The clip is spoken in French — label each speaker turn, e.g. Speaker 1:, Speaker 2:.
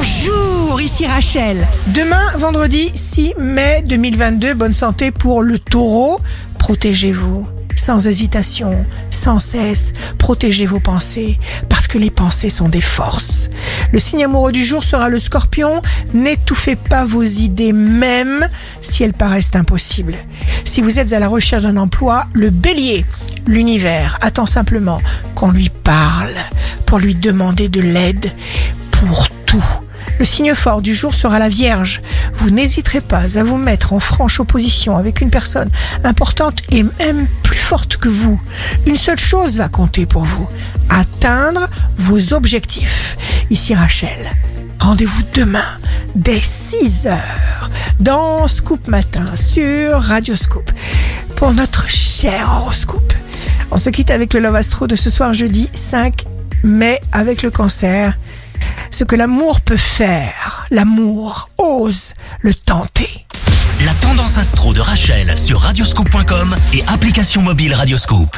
Speaker 1: Bonjour, ici Rachel.
Speaker 2: Demain, vendredi 6 mai 2022, bonne santé pour le taureau. Protégez-vous. Sans hésitation, sans cesse, protégez vos pensées, parce que les pensées sont des forces. Le signe amoureux du jour sera le scorpion. N'étouffez pas vos idées, même si elles paraissent impossibles. Si vous êtes à la recherche d'un emploi, le bélier, l'univers attend simplement qu'on lui parle pour lui demander de l'aide pour tout. Le signe fort du jour sera la Vierge. Vous n'hésiterez pas à vous mettre en franche opposition avec une personne importante et même plus forte que vous. Une seule chose va compter pour vous. Atteindre vos objectifs. Ici Rachel. Rendez-vous demain dès 6 heures dans Scoop Matin sur Radio Scoop pour notre cher horoscope. On se quitte avec le Love Astro de ce soir jeudi 5 mai avec le cancer ce que l'amour peut faire. L'amour ose le tenter.
Speaker 3: La tendance astro de Rachel sur radioscope.com et application mobile Radioscope.